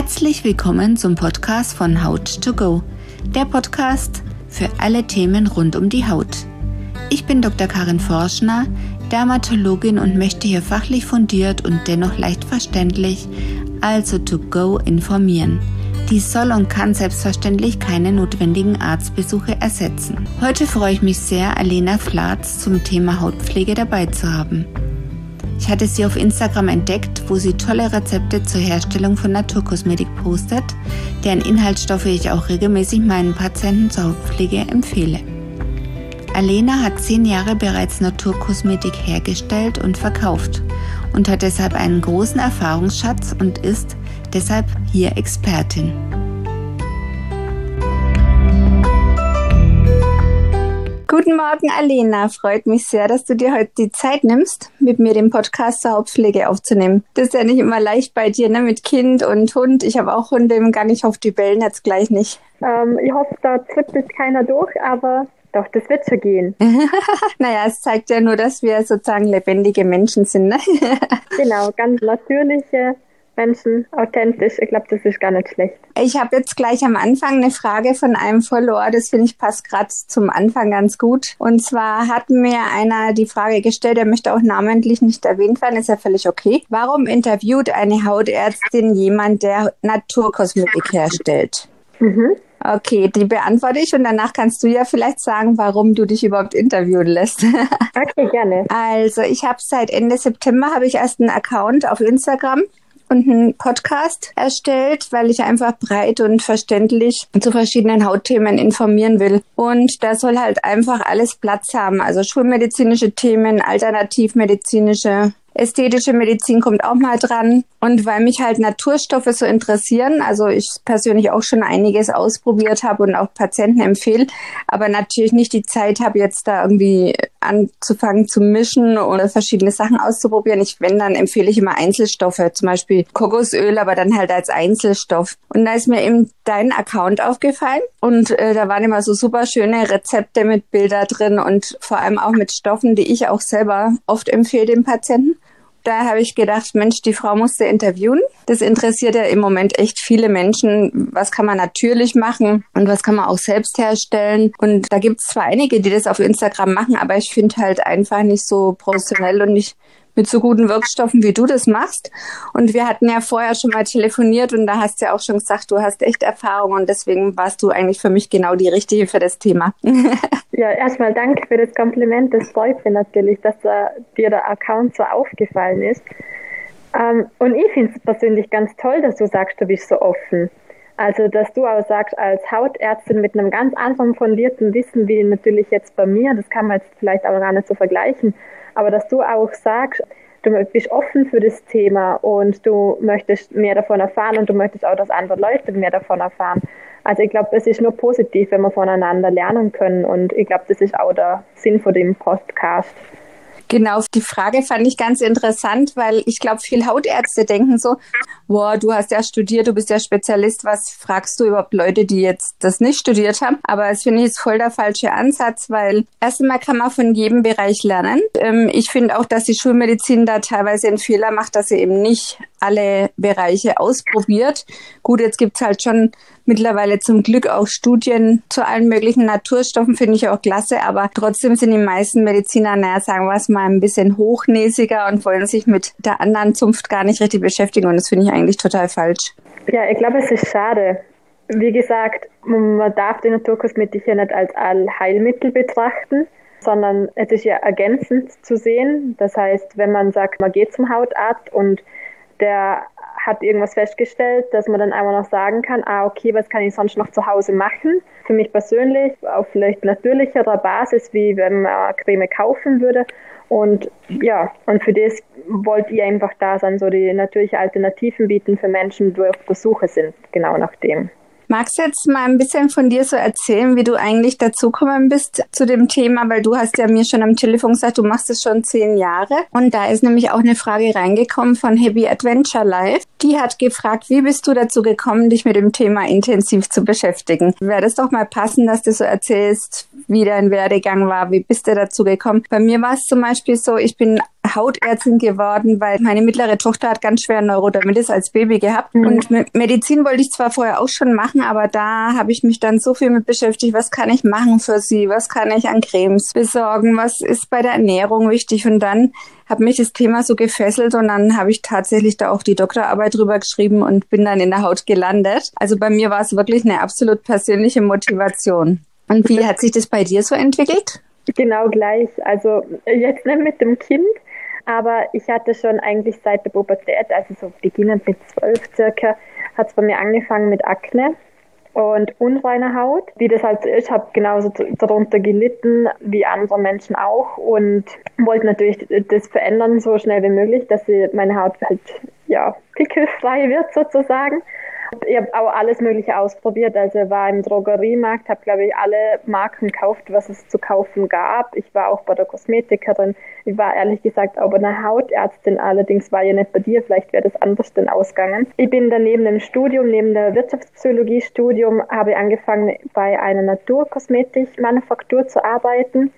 Herzlich willkommen zum Podcast von Haut to Go, der Podcast für alle Themen rund um die Haut. Ich bin Dr. Karin Forschner, Dermatologin und möchte hier fachlich fundiert und dennoch leicht verständlich, also to go, informieren. Dies soll und kann selbstverständlich keine notwendigen Arztbesuche ersetzen. Heute freue ich mich sehr, Alena Flatz zum Thema Hautpflege dabei zu haben. Ich hatte sie auf Instagram entdeckt, wo sie tolle Rezepte zur Herstellung von Naturkosmetik postet, deren Inhaltsstoffe ich auch regelmäßig meinen Patienten zur Hautpflege empfehle. Alena hat zehn Jahre bereits Naturkosmetik hergestellt und verkauft und hat deshalb einen großen Erfahrungsschatz und ist deshalb hier Expertin. Guten Morgen, Alena. Freut mich sehr, dass du dir heute die Zeit nimmst, mit mir den Podcast zur Hauptpflege aufzunehmen. Das ist ja nicht immer leicht bei dir, ne? Mit Kind und Hund. Ich habe auch Hunde im Gang. Ich hoffe, die bellen jetzt gleich nicht. Ähm, ich hoffe, da zwippelt keiner durch, aber doch, das wird schon gehen. naja, es zeigt ja nur, dass wir sozusagen lebendige Menschen sind. Ne? genau, ganz natürliche Menschen authentisch. Ich glaube, das ist gar nicht schlecht. Ich habe jetzt gleich am Anfang eine Frage von einem Follower, das finde ich passt gerade zum Anfang ganz gut. Und zwar hat mir einer die Frage gestellt, er möchte auch namentlich nicht erwähnt werden, ist ja völlig okay. Warum interviewt eine Hautärztin jemand, der Naturkosmetik herstellt? Mhm. Okay, die beantworte ich und danach kannst du ja vielleicht sagen, warum du dich überhaupt interviewen lässt. Okay, gerne. Also ich habe seit Ende September habe ich erst einen Account auf Instagram und einen Podcast erstellt, weil ich einfach breit und verständlich zu verschiedenen Hautthemen informieren will. Und da soll halt einfach alles Platz haben. Also schulmedizinische Themen, alternativmedizinische Ästhetische Medizin kommt auch mal dran. Und weil mich halt Naturstoffe so interessieren, also ich persönlich auch schon einiges ausprobiert habe und auch Patienten empfehle, aber natürlich nicht die Zeit habe, jetzt da irgendwie anzufangen zu mischen oder verschiedene Sachen auszuprobieren. Ich, wenn, dann empfehle ich immer Einzelstoffe, zum Beispiel Kokosöl, aber dann halt als Einzelstoff. Und da ist mir eben dein Account aufgefallen und äh, da waren immer so super schöne Rezepte mit Bilder drin und vor allem auch mit Stoffen, die ich auch selber oft empfehle den Patienten da habe ich gedacht, Mensch, die Frau musste interviewen. Das interessiert ja im Moment echt viele Menschen. Was kann man natürlich machen und was kann man auch selbst herstellen? Und da gibt es zwar einige, die das auf Instagram machen, aber ich finde halt einfach nicht so professionell und nicht mit so guten Wirkstoffen, wie du das machst. Und wir hatten ja vorher schon mal telefoniert und da hast du ja auch schon gesagt, du hast echt Erfahrung und deswegen warst du eigentlich für mich genau die Richtige für das Thema. ja, erstmal danke für das Kompliment. Das freut mich natürlich, dass uh, dir der Account so aufgefallen ist. Um, ähm, und ich finde es persönlich ganz toll, dass du sagst, du bist so offen. Also, dass du auch sagst, als Hautärztin mit einem ganz anderen fundierten Wissen, wie natürlich jetzt bei mir, das kann man jetzt vielleicht auch gar nicht so vergleichen, aber dass du auch sagst, du bist offen für das Thema und du möchtest mehr davon erfahren und du möchtest auch, dass andere Leute mehr davon erfahren. Also ich glaube, es ist nur positiv, wenn wir voneinander lernen können und ich glaube, das ist auch der Sinn von dem Podcast. Genau, die Frage fand ich ganz interessant, weil ich glaube, viele Hautärzte denken so, boah, du hast ja studiert, du bist ja Spezialist, was fragst du überhaupt Leute, die jetzt das nicht studiert haben? Aber es finde ich jetzt voll der falsche Ansatz, weil erstmal kann man von jedem Bereich lernen. Ähm, ich finde auch, dass die Schulmedizin da teilweise einen Fehler macht, dass sie eben nicht alle Bereiche ausprobiert. Gut, jetzt gibt's halt schon mittlerweile zum Glück auch Studien zu allen möglichen Naturstoffen, finde ich auch klasse, aber trotzdem sind die meisten Mediziner, naja, sagen wir es mal, ein bisschen hochnäsiger und wollen sich mit der anderen Zunft gar nicht richtig beschäftigen und das finde ich eigentlich total falsch. Ja, ich glaube, es ist schade. Wie gesagt, man darf die Naturkosmetik ja nicht als Allheilmittel betrachten sondern es ist ja ergänzend zu sehen. Das heißt, wenn man sagt, man geht zum Hautarzt und der hat irgendwas festgestellt, dass man dann einfach noch sagen kann, ah, okay, was kann ich sonst noch zu Hause machen? Für mich persönlich auf vielleicht natürlicherer Basis, wie wenn man Creme kaufen würde. Und ja, und für das wollt ihr einfach da sein, so die natürliche Alternativen bieten für Menschen, die auf der Suche sind, genau nach dem. Magst du jetzt mal ein bisschen von dir so erzählen, wie du eigentlich dazugekommen bist zu dem Thema? Weil du hast ja mir schon am Telefon gesagt, du machst es schon zehn Jahre. Und da ist nämlich auch eine Frage reingekommen von Happy Adventure Life. Die hat gefragt, wie bist du dazu gekommen, dich mit dem Thema intensiv zu beschäftigen? Wäre das doch mal passend, dass du so erzählst, wie dein Werdegang war? Wie bist du dazu gekommen? Bei mir war es zum Beispiel so, ich bin Hautärztin geworden, weil meine mittlere Tochter hat ganz schwer Neurodermitis als Baby gehabt. Mhm. Und Medizin wollte ich zwar vorher auch schon machen, aber da habe ich mich dann so viel mit beschäftigt, was kann ich machen für sie, was kann ich an Cremes besorgen, was ist bei der Ernährung wichtig. Und dann hat mich das Thema so gefesselt und dann habe ich tatsächlich da auch die Doktorarbeit drüber geschrieben und bin dann in der Haut gelandet. Also bei mir war es wirklich eine absolut persönliche Motivation. Und wie hat sich das bei dir so entwickelt? Genau gleich. Also jetzt nicht mit dem Kind, aber ich hatte schon eigentlich seit der Pubertät, also so beginnend mit zwölf circa, hat es bei mir angefangen mit Akne und unreiner Haut. Wie das halt ist, habe genauso darunter gelitten wie andere Menschen auch und wollte natürlich das verändern so schnell wie möglich, dass meine Haut halt ja pickelfrei wird sozusagen. Ich habe auch alles Mögliche ausprobiert. Also war im Drogeriemarkt, habe glaube ich alle Marken gekauft, was es zu kaufen gab. Ich war auch bei der Kosmetikerin. Ich war ehrlich gesagt auch bei einer Hautärztin. Allerdings war ja nicht bei dir. Vielleicht wäre das anders denn ausgegangen. Ich bin dann neben dem Studium, neben der Wirtschaftspsychologie-Studium, habe ich angefangen bei einer Naturkosmetik-Manufaktur zu arbeiten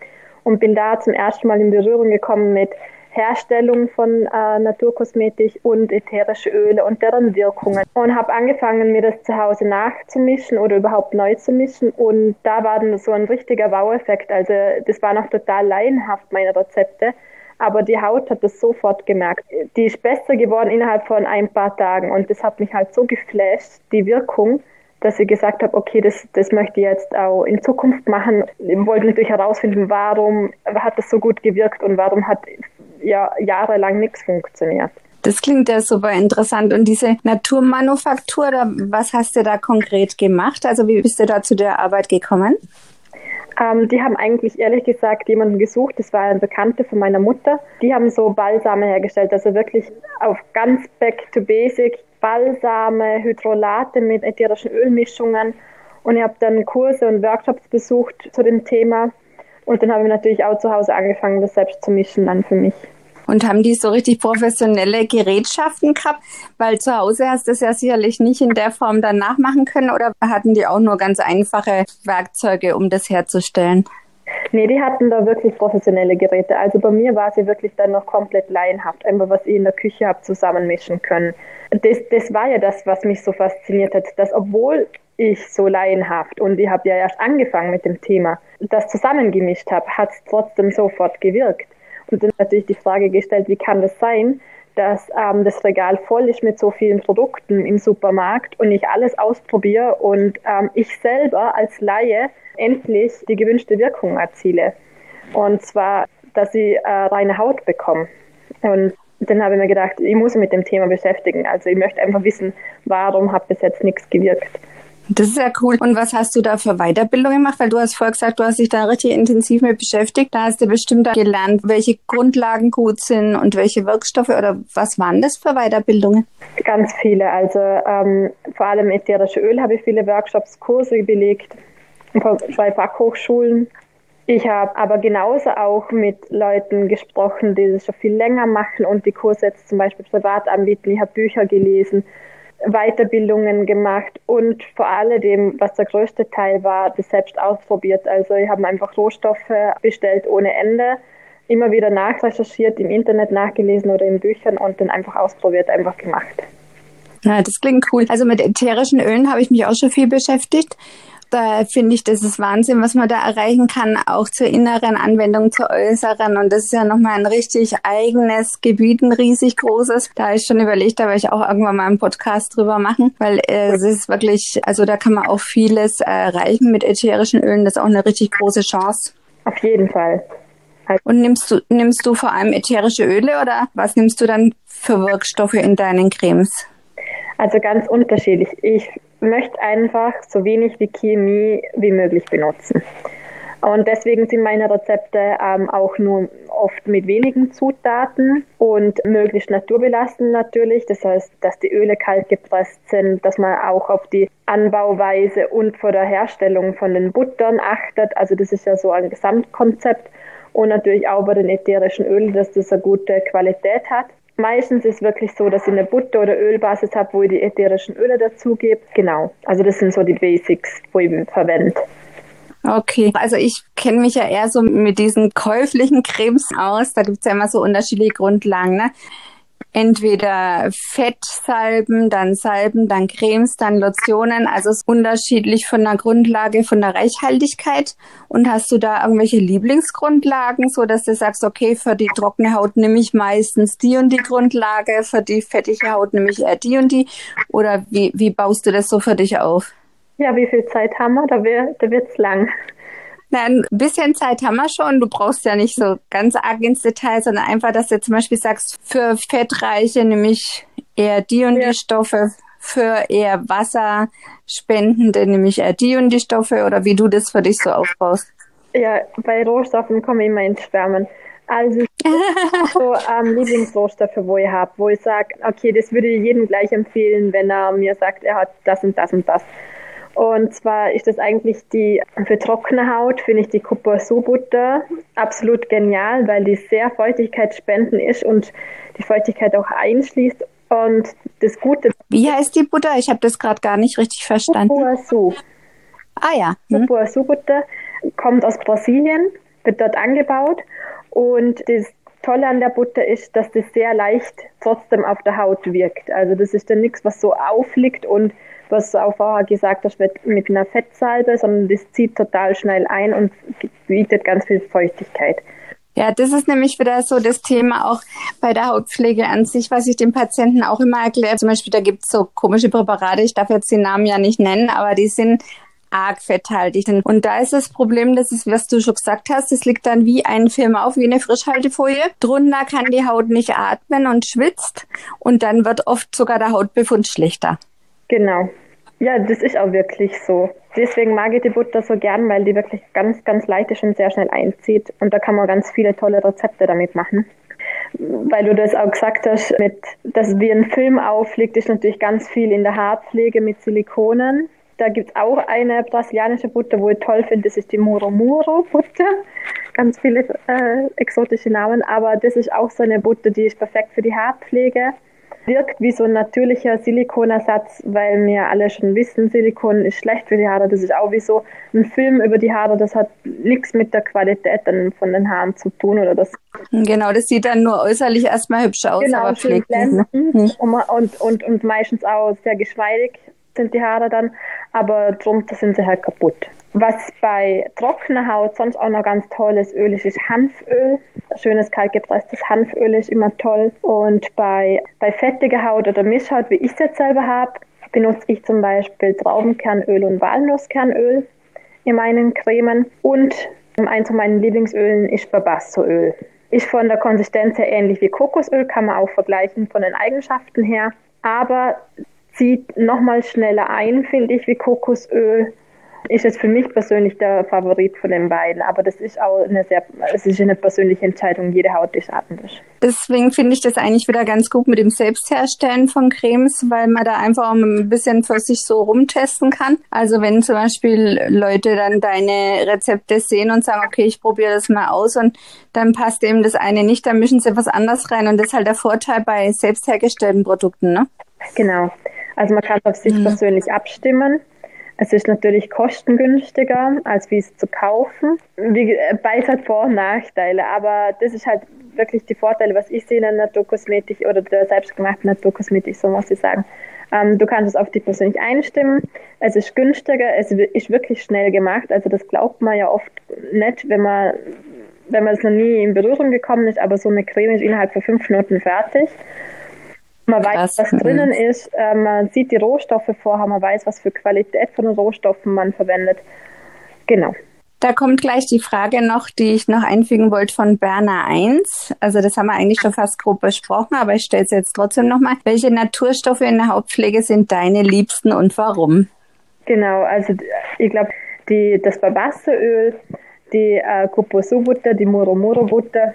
und bin da zum ersten Mal in Berührung gekommen mit Herstellung von äh, Naturkosmetik und ätherische Öle und deren Wirkungen. Und habe angefangen, mir das zu Hause nachzumischen oder überhaupt neu zu mischen. Und da war dann so ein richtiger Wow-Effekt. Also das war noch total laienhaft, meine Rezepte. Aber die Haut hat das sofort gemerkt. Die ist besser geworden innerhalb von ein paar Tagen. Und das hat mich halt so geflasht, die Wirkung, dass ich gesagt habe, okay, das, das möchte ich jetzt auch in Zukunft machen. Ich wollte natürlich herausfinden, warum hat das so gut gewirkt und warum hat ja jahrelang nichts funktioniert. Das klingt ja super interessant. Und diese Naturmanufaktur, was hast du da konkret gemacht? Also wie bist du da zu der Arbeit gekommen? Ähm, die haben eigentlich ehrlich gesagt jemanden gesucht, das war ein Bekannte von meiner Mutter. Die haben so Balsame hergestellt, also wirklich auf ganz back to basic Balsame, Hydrolate mit ätherischen Ölmischungen. Und ich habe dann Kurse und Workshops besucht zu dem Thema. Und dann habe ich natürlich auch zu Hause angefangen, das selbst zu mischen dann für mich. Und haben die so richtig professionelle Gerätschaften gehabt? Weil zu Hause hast du es ja sicherlich nicht in der Form dann nachmachen können oder hatten die auch nur ganz einfache Werkzeuge, um das herzustellen? Nee, die hatten da wirklich professionelle Geräte. Also bei mir war sie wirklich dann noch komplett laienhaft, einfach was ich in der Küche habe zusammenmischen können. Das, das war ja das, was mich so fasziniert hat, dass obwohl ich so laienhaft und ich habe ja erst angefangen mit dem Thema, das zusammengemischt habe, hat es trotzdem sofort gewirkt. Und dann natürlich die Frage gestellt, wie kann das sein, dass ähm, das Regal voll ist mit so vielen Produkten im Supermarkt und ich alles ausprobiere und ähm, ich selber als Laie endlich die gewünschte Wirkung erziele. Und zwar, dass ich äh, reine Haut bekomme. Und dann habe ich mir gedacht, ich muss mich mit dem Thema beschäftigen. Also ich möchte einfach wissen, warum hat bis jetzt nichts gewirkt. Das ist ja cool. Und was hast du da für Weiterbildung gemacht? Weil du hast vorher gesagt, du hast dich da richtig intensiv mit beschäftigt. Da hast du bestimmt gelernt, welche Grundlagen gut sind und welche Wirkstoffe oder was waren das für Weiterbildungen? Ganz viele. Also ähm, vor allem ätherische Öl habe ich viele Workshops, Kurse belegt bei Fachhochschulen. Ich habe aber genauso auch mit Leuten gesprochen, die das schon viel länger machen und die Kurse jetzt zum Beispiel privat anbieten. Ich habe Bücher gelesen Weiterbildungen gemacht und vor allem, was der größte Teil war, das selbst ausprobiert. Also ich habe einfach Rohstoffe bestellt ohne Ende, immer wieder nachrecherchiert, im Internet nachgelesen oder in Büchern und dann einfach ausprobiert, einfach gemacht. Ja, das klingt cool. Also mit ätherischen Ölen habe ich mich auch schon viel beschäftigt da finde ich, das ist Wahnsinn, was man da erreichen kann, auch zur inneren Anwendung, zur äußeren. Und das ist ja nochmal ein richtig eigenes Gebiet, ein riesig großes. Da ich schon überlegt, da werde ich auch irgendwann mal einen Podcast drüber machen, weil äh, es ist wirklich, also da kann man auch vieles erreichen mit ätherischen Ölen. Das ist auch eine richtig große Chance. Auf jeden Fall. Und nimmst du, nimmst du vor allem ätherische Öle oder was nimmst du dann für Wirkstoffe in deinen Cremes? Also ganz unterschiedlich. Ich möchte einfach so wenig die Chemie wie möglich benutzen. Und deswegen sind meine Rezepte ähm, auch nur oft mit wenigen Zutaten und möglichst naturbelassen natürlich. Das heißt, dass die Öle kalt gepresst sind, dass man auch auf die Anbauweise und vor der Herstellung von den Buttern achtet. Also das ist ja so ein Gesamtkonzept. Und natürlich auch bei den ätherischen Ölen, dass das eine gute Qualität hat. Meistens ist es wirklich so, dass ich eine Butter- oder Ölbasis habe, wo ich die ätherischen Öle dazugebe. Genau. Also das sind so die Basics, wo ich verwende. Okay, also ich kenne mich ja eher so mit diesen käuflichen Cremes aus. Da gibt's ja immer so unterschiedliche Grundlagen. Ne? Entweder Fettsalben, dann Salben, dann Cremes, dann Lotionen. Also es ist unterschiedlich von der Grundlage, von der Reichhaltigkeit. Und hast du da irgendwelche Lieblingsgrundlagen, so dass du sagst, okay, für die trockene Haut nehme ich meistens die und die Grundlage, für die fettige Haut nehme ich eher die und die? Oder wie, wie baust du das so für dich auf? Ja, wie viel Zeit haben wir? Da, wird da wird's lang. Na, ein bisschen Zeit haben wir schon. Du brauchst ja nicht so ganz arg ins Detail, sondern einfach, dass du zum Beispiel sagst, für Fettreiche nehme ich eher die und ja. die Stoffe, für eher Wasserspendende nehme ich eher die und die Stoffe oder wie du das für dich so aufbaust. Ja, bei Rohstoffen komme ich immer ins Schwärmen. Also so ähm, Lieblingsrohstoffe, wo ich habe, wo ich sage, okay, das würde ich jedem gleich empfehlen, wenn er mir sagt, er hat das und das und das. Und zwar ist das eigentlich die, für trockene Haut finde ich die Cupuaçu-Butter absolut genial, weil die sehr feuchtigkeitsspendend ist und die Feuchtigkeit auch einschließt. Und das Gute. Wie heißt die Butter? Ich habe das gerade gar nicht richtig verstanden. Cupuaçu. Ah ja. Hm. Cupuaçu-Butter kommt aus Brasilien, wird dort angebaut. Und das Tolle an der Butter ist, dass das sehr leicht trotzdem auf der Haut wirkt. Also das ist dann nichts, was so aufliegt und was du auch vorher gesagt hast, mit, mit einer Fettsalbe, sondern das zieht total schnell ein und bietet ganz viel Feuchtigkeit. Ja, das ist nämlich wieder so das Thema auch bei der Hautpflege an sich, was ich den Patienten auch immer erkläre. Zum Beispiel, da gibt es so komische Präparate, ich darf jetzt den Namen ja nicht nennen, aber die sind arg fetthaltig. Und da ist das Problem, das ist, was du schon gesagt hast, es liegt dann wie ein Film auf, wie eine Frischhaltefolie. Drunter kann die Haut nicht atmen und schwitzt und dann wird oft sogar der Hautbefund schlechter. Genau. Ja, das ist auch wirklich so. Deswegen mag ich die Butter so gern, weil die wirklich ganz, ganz leicht ist und sehr schnell einzieht. Und da kann man ganz viele tolle Rezepte damit machen. Weil du das auch gesagt hast, mit, dass wie ein Film aufliegt, ist natürlich ganz viel in der Haarpflege mit Silikonen. Da gibt es auch eine brasilianische Butter, wo ich toll finde, das ist die Muro Muro Butter. Ganz viele äh, exotische Namen, aber das ist auch so eine Butter, die ist perfekt für die Haarpflege wirkt wie so ein natürlicher Silikonersatz, weil wir alle schon wissen, Silikon ist schlecht für die Haare. Das ist auch wie so ein Film über die Haare. Das hat nichts mit der Qualität dann von den Haaren zu tun oder das. Genau, das sieht dann nur äußerlich erstmal hübsch aus, genau, aber pflegt ne? mhm. und, und, und meistens auch sehr geschmeidig sind die Haare dann, aber drunter sind sie halt kaputt. Was bei trockener Haut sonst auch noch ganz toll ist, Öl ist, Hanföl. Schönes kaltgepresstes Hanföl ist immer toll. Und bei, bei fettiger Haut oder Mischhaut, wie ich es jetzt selber habe, benutze ich zum Beispiel Traubenkernöl und Walnusskernöl in meinen Cremen. Und eins von meinen Lieblingsölen ist Babasto-Öl. Ist von der Konsistenz her ähnlich wie Kokosöl, kann man auch vergleichen von den Eigenschaften her. Aber zieht nochmal schneller ein, finde ich, wie Kokosöl ist jetzt für mich persönlich der Favorit von den beiden, aber das ist auch eine sehr, es ist eine persönliche Entscheidung, jede Haut ist anders. Deswegen finde ich das eigentlich wieder ganz gut mit dem Selbstherstellen von Cremes, weil man da einfach ein bisschen für sich so rumtesten kann. Also wenn zum Beispiel Leute dann deine Rezepte sehen und sagen, okay, ich probiere das mal aus und dann passt eben das eine nicht, dann mischen sie was anderes rein und das ist halt der Vorteil bei selbsthergestellten Produkten, ne? Genau. Also man kann auf sich mhm. persönlich abstimmen es ist natürlich kostengünstiger, als wie es zu kaufen. Wie, beides hat Vor- und Nachteile, aber das ist halt wirklich die Vorteile, was ich sehe in der Naturkosmetik oder der selbstgemachten Naturkosmetik, so muss ich sagen. Ähm, du kannst es auf dich persönlich einstimmen. Es ist günstiger, es ist wirklich schnell gemacht. Also das glaubt man ja oft nicht, wenn man wenn man es noch nie in Berührung gekommen ist, aber so eine Creme ist innerhalb von fünf Minuten fertig. Man weiß, was drinnen ist, äh, man sieht die Rohstoffe vorher, man weiß, was für Qualität von Rohstoffen man verwendet. Genau. Da kommt gleich die Frage noch, die ich noch einfügen wollte von Berner 1. Also das haben wir eigentlich schon fast grob besprochen, aber ich stelle es jetzt trotzdem nochmal. Welche Naturstoffe in der Hautpflege sind deine liebsten und warum? Genau, also ich glaube, das Barbasteröl, die äh, Cupuaçu-Butter, die Muromuro-Butter,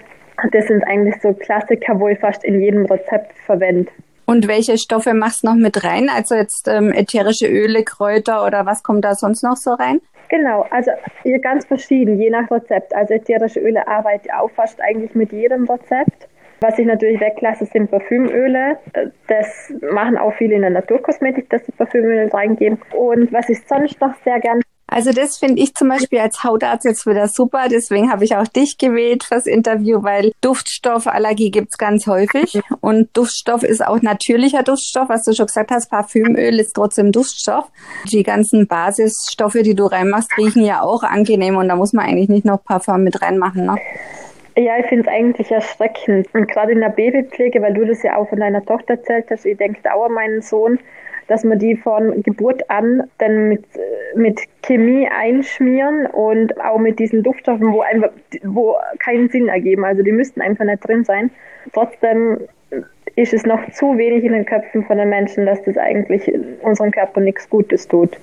das sind eigentlich so Klassiker, wo ich fast in jedem Rezept verwende. Und welche Stoffe machst du noch mit rein? Also jetzt ähm, ätherische Öle, Kräuter oder was kommt da sonst noch so rein? Genau, also ganz verschieden, je nach Rezept. Also ätherische Öle arbeite ich auch fast eigentlich mit jedem Rezept. Was ich natürlich weglasse, sind Parfümöle. Das machen auch viele in der Naturkosmetik, dass sie Parfümöle reingeben. Und was ich sonst noch sehr gern Also das finde ich zum Beispiel als Hautarzt jetzt wieder super. Deswegen habe ich auch dich gewählt fürs Interview, weil Duftstoffallergie gibt's ganz häufig. Und Duftstoff ist auch natürlicher Duftstoff, was du schon gesagt hast. Parfümöl ist trotzdem Duftstoff. Die ganzen Basisstoffe, die du reinmachst, riechen ja auch angenehm und da muss man eigentlich nicht noch Parfum mit reinmachen. Ne? Ja, ich finde es eigentlich erschreckend. Und gerade in der Babypflege, weil du das ja auch von deiner Tochter erzählt hast, ich denke an meinen Sohn, dass man die von Geburt an dann mit, mit Chemie einschmieren und auch mit diesen Duftstoffen, wo einfach, wo keinen Sinn ergeben. Also die müssten einfach nicht drin sein. Trotzdem ist es noch zu wenig in den Köpfen von den Menschen, dass das eigentlich unserem Körper nichts Gutes tut.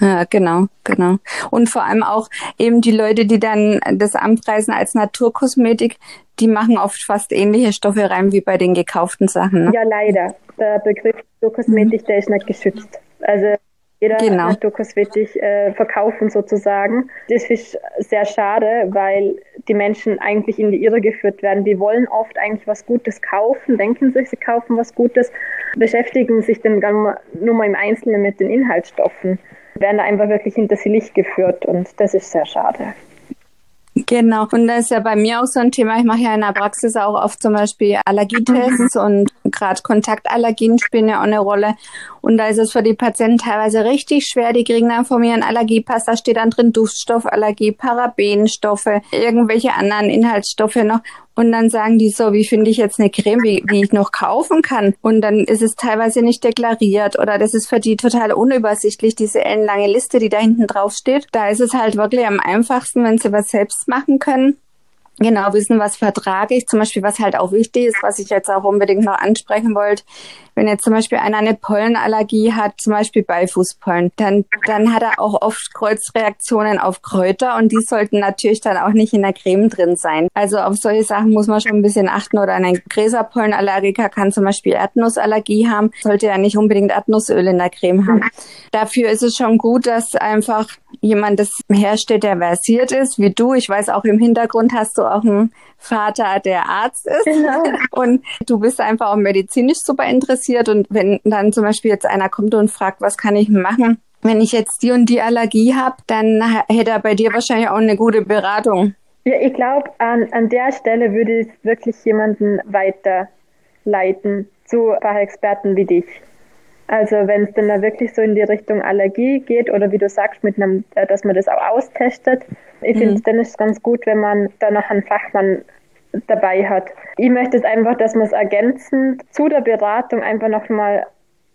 Ja, genau, genau. Und vor allem auch eben die Leute, die dann das anpreisen als Naturkosmetik, die machen oft fast ähnliche Stoffe rein wie bei den gekauften Sachen. Ne? Ja, leider. Der Begriff Naturkosmetik, mhm. der ist nicht geschützt. Also jeder genau. Naturkosmetik äh, verkaufen sozusagen. Das ist sehr schade, weil die Menschen eigentlich in die Irre geführt werden. Die wollen oft eigentlich was Gutes kaufen, denken sich, sie kaufen was Gutes, beschäftigen sich dann nur mal im Einzelnen mit den Inhaltsstoffen werden einfach wirklich hinter sie Licht geführt und das ist sehr schade. Genau. Und das ist ja bei mir auch so ein Thema. Ich mache ja in der Praxis auch oft zum Beispiel Allergietests mhm. und gerade Kontaktallergien spielen ja auch eine Rolle. Und da ist es für die Patienten teilweise richtig schwer. Die kriegen dann von mir einen Allergiepass. Da steht dann drin Duftstoffallergie, Parabenstoffe, irgendwelche anderen Inhaltsstoffe noch. Und dann sagen die so, wie finde ich jetzt eine Creme, wie, wie ich noch kaufen kann? Und dann ist es teilweise nicht deklariert oder das ist für die total unübersichtlich, diese ellenlange Liste, die da hinten drauf steht. Da ist es halt wirklich am einfachsten, wenn sie was selbst machen können genau wissen, was vertrage ich. Zum Beispiel, was halt auch wichtig ist, was ich jetzt auch unbedingt noch ansprechen wollte, wenn jetzt zum Beispiel einer eine Pollenallergie hat, zum Beispiel Beifußpollen, dann, dann hat er auch oft Kreuzreaktionen auf Kräuter und die sollten natürlich dann auch nicht in der Creme drin sein. Also auf solche Sachen muss man schon ein bisschen achten oder ein Gräserpollenallergiker kann zum Beispiel Erdnussallergie haben, sollte ja nicht unbedingt Erdnussöl in der Creme haben. Dafür ist es schon gut, dass einfach jemand das herstellt, der versiert ist, wie du. Ich weiß auch im Hintergrund hast du auch einen Vater, der Arzt ist. Genau. Und du bist einfach auch medizinisch super interessiert. Und wenn dann zum Beispiel jetzt einer kommt und fragt, was kann ich machen? Wenn ich jetzt die und die Allergie habe, dann hätte er bei dir wahrscheinlich auch eine gute Beratung. Ja, ich glaube, an, an der Stelle würde ich wirklich jemanden weiterleiten zu Fachexperten wie dich. Also wenn es dann da wirklich so in die Richtung Allergie geht oder wie du sagst, mit einem, äh, dass man das auch austestet, ich finde, mhm. dann ist es ganz gut, wenn man da noch einen Fachmann dabei hat. Ich möchte es einfach, dass man es ergänzend zu der Beratung einfach nochmal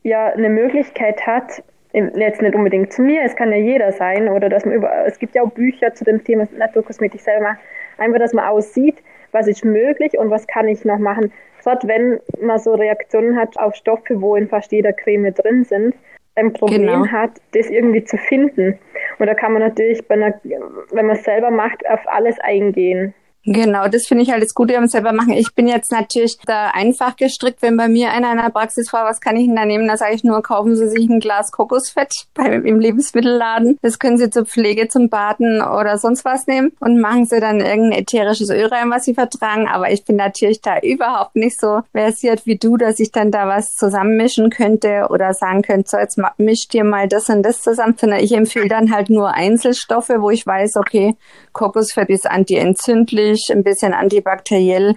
ja, eine Möglichkeit hat, jetzt nicht unbedingt zu mir, es kann ja jeder sein, oder dass man über, es gibt ja auch Bücher zu dem Thema Naturkosmetik selber, einfach, dass man aussieht, was ist möglich und was kann ich noch machen. Gerade wenn man so Reaktionen hat auf Stoffe, wo in fast jeder Creme drin sind, ein Problem genau. hat, das irgendwie zu finden. Und da kann man natürlich, einer, wenn man es selber macht, auf alles eingehen. Genau, das finde ich halt das Gute am selber machen. Ich bin jetzt natürlich da einfach gestrickt, wenn bei mir einer in der Praxis fragt, was kann ich denn da nehmen, da sage ich nur, kaufen Sie sich ein Glas Kokosfett beim, im Lebensmittelladen. Das können Sie zur Pflege, zum Baden oder sonst was nehmen und machen Sie dann irgendein ätherisches Öl rein, was Sie vertragen. Aber ich bin natürlich da überhaupt nicht so versiert wie du, dass ich dann da was zusammenmischen könnte oder sagen könnte, so jetzt mischt dir mal das und das zusammen, sondern ich empfehle dann halt nur Einzelstoffe, wo ich weiß, okay, Kokosfett ist antientzündlich, natürlich ein bisschen antibakteriell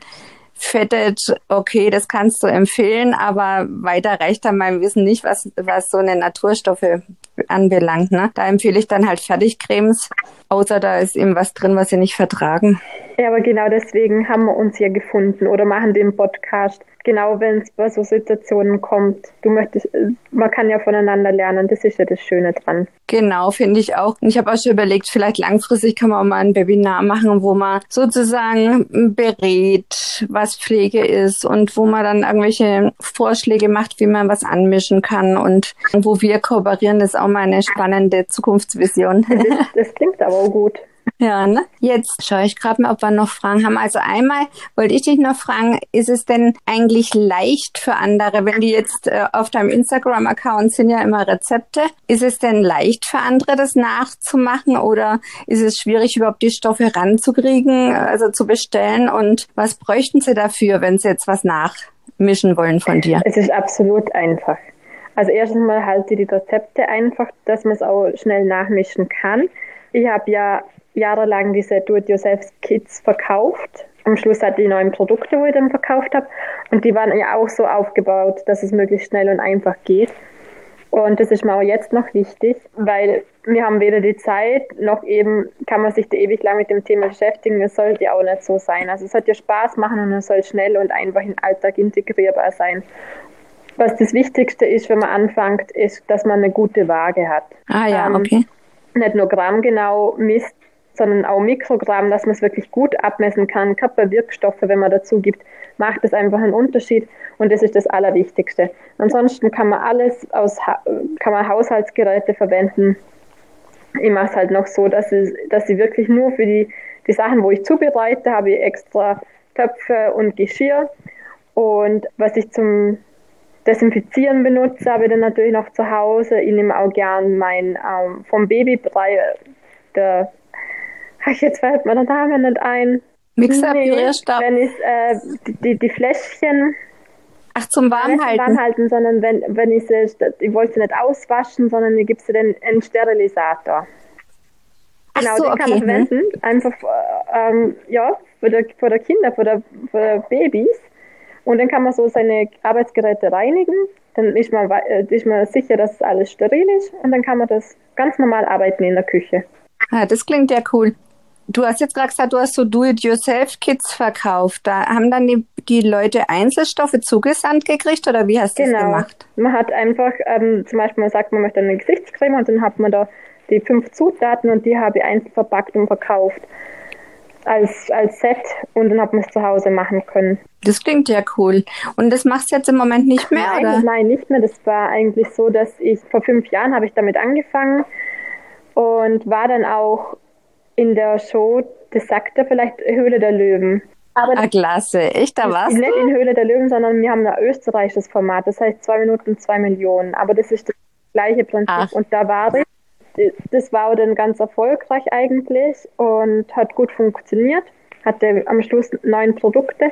fettet, okay, das kannst du empfehlen, aber weiter reicht dann mein Wissen nicht, was, was so eine Naturstoffe anbelangt. Ne? Da empfehle ich dann halt Fertigcremes, außer da ist eben was drin, was sie nicht vertragen. Ja, aber genau deswegen haben wir uns hier gefunden oder machen den Podcast genau wenn es bei so Situationen kommt. Du möchtest, man kann ja voneinander lernen, das ist ja das Schöne dran. Genau, finde ich auch. Und ich habe auch schon überlegt, vielleicht langfristig kann man auch mal ein Webinar machen, wo man sozusagen berät, was Pflege ist und wo man dann irgendwelche Vorschläge macht, wie man was anmischen kann und wo wir kooperieren, das ist auch mal eine spannende Zukunftsvision. Das, das klingt aber auch gut. Ja, ne? Jetzt schaue ich gerade mal, ob wir noch Fragen haben. Also einmal wollte ich dich noch fragen, ist es denn eigentlich leicht für andere, wenn die jetzt äh, auf deinem Instagram-Account sind ja immer Rezepte, ist es denn leicht für andere, das nachzumachen oder ist es schwierig, überhaupt die Stoffe ranzukriegen, also zu bestellen und was bräuchten sie dafür, wenn sie jetzt was nachmischen wollen von dir? Es ist absolut einfach. Also erstens mal halte die Rezepte einfach, dass man es auch schnell nachmischen kann. Ich habe ja jahrelang diese Do-it-yourself-Kits verkauft. Am Schluss hatte ich neue Produkte, wo ich dann verkauft habe. Und die waren ja auch so aufgebaut, dass es möglichst schnell und einfach geht. Und das ist mir auch jetzt noch wichtig, weil wir haben weder die Zeit, noch eben kann man sich da ewig lang mit dem Thema beschäftigen. Es sollte ja auch nicht so sein. Also es hat ja Spaß machen und es soll schnell und einfach in den Alltag integrierbar sein. Was das Wichtigste ist, wenn man anfängt, ist, dass man eine gute Waage hat. Ah ja, ähm, okay. Nicht nur grammgenau misst, sondern auch Mikrogramm, dass man es wirklich gut abmessen kann. Wirkstoffen, wenn man dazu gibt, macht es einfach einen Unterschied und das ist das Allerwichtigste. Ansonsten kann man alles aus, kann man Haushaltsgeräte verwenden. Ich mache es halt noch so, dass, es, dass ich wirklich nur für die, die Sachen, wo ich zubereite, habe ich extra Töpfe und Geschirr. Und was ich zum Desinfizieren benutze, habe ich dann natürlich noch zu Hause. Ich nehme auch gern mein ähm, vom Babybrei, der jetzt fällt mir der Name nicht ein. Mixer, nee, Pürierstab. Wenn ich äh, die, die Fläschchen Ach, zum Warmhalten. Warmhalten, sondern wenn, wenn ich sie, ich wollte sie nicht auswaschen, sondern ich gebe sie den einen Sterilisator. Ach genau, so, den okay. kann man verwenden, hm. einfach ähm, ja, für die, für die Kinder, für die, für die Babys. Und dann kann man so seine Arbeitsgeräte reinigen. Dann ist man, äh, ist man sicher, dass alles steril ist. Und dann kann man das ganz normal arbeiten in der Küche. Ah, das klingt ja cool. Du hast jetzt gerade gesagt, du hast so Do-it-yourself-Kits verkauft. Da haben dann die, die Leute Einzelstoffe zugesandt gekriegt oder wie hast du genau. das gemacht? Man hat einfach, ähm, zum Beispiel, man sagt, man möchte eine Gesichtscreme und dann hat man da die fünf Zutaten und die habe ich einzeln verpackt und verkauft als, als Set und dann hat man es zu Hause machen können. Das klingt ja cool. Und das machst du jetzt im Moment nicht mehr, nein, oder? Nein, nicht mehr. Das war eigentlich so, dass ich vor fünf Jahren habe ich damit angefangen und war dann auch in der Show, das sagt er vielleicht, Höhle der Löwen. Aber ah, klasse, echt, da warst Nicht in Höhle der Löwen, sondern wir haben ein österreichisches Format, das heißt zwei Minuten, zwei Millionen. Aber das ist das gleiche Prinzip. Ach. Und da war ich. Das war dann ganz erfolgreich eigentlich und hat gut funktioniert. Hatte am Schluss neun Produkte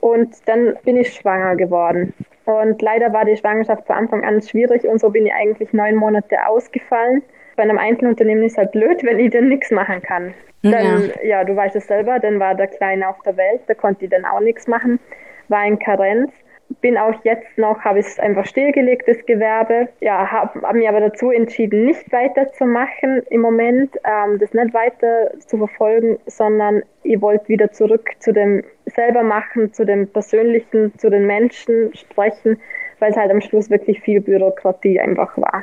und dann bin ich schwanger geworden. Und leider war die Schwangerschaft von Anfang an schwierig und so bin ich eigentlich neun Monate ausgefallen bei einem Einzelunternehmen ist halt blöd, wenn ich dann nichts machen kann. Dann, ja. ja, du weißt es selber, dann war der Kleine auf der Welt, da konnte ich dann auch nichts machen, war in Karenz. Bin auch jetzt noch, habe ich es einfach stillgelegt, das Gewerbe. Ja, habe hab mich aber dazu entschieden, nicht weiterzumachen im Moment, ähm, das nicht weiter zu verfolgen, sondern ich wollte wieder zurück zu dem selber machen, zu dem Persönlichen, zu den Menschen sprechen, weil es halt am Schluss wirklich viel Bürokratie einfach war.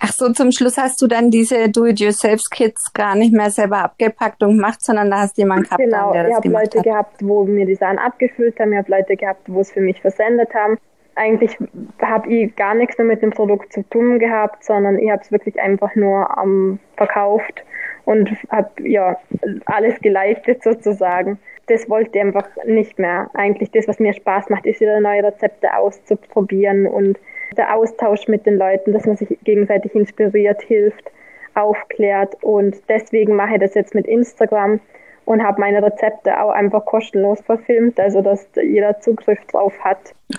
Ach so, zum Schluss hast du dann diese Do-it-yourself-Kits gar nicht mehr selber abgepackt und gemacht, sondern da hast jemanden gehabt, genau, der das ich gemacht Leute hat. gehabt, wo mir die Sachen abgefüllt haben, ich habe Leute gehabt, wo es für mich versendet haben. Eigentlich habe ich gar nichts mehr mit dem Produkt zu tun gehabt, sondern ich habe es wirklich einfach nur ähm, verkauft und habe ja alles geleitet sozusagen. Das wollte ich einfach nicht mehr. Eigentlich das, was mir Spaß macht, ist wieder neue Rezepte auszuprobieren und der Austausch mit den Leuten, dass man sich gegenseitig inspiriert, hilft, aufklärt. Und deswegen mache ich das jetzt mit Instagram und habe meine Rezepte auch einfach kostenlos verfilmt, also dass jeder Zugriff drauf hat.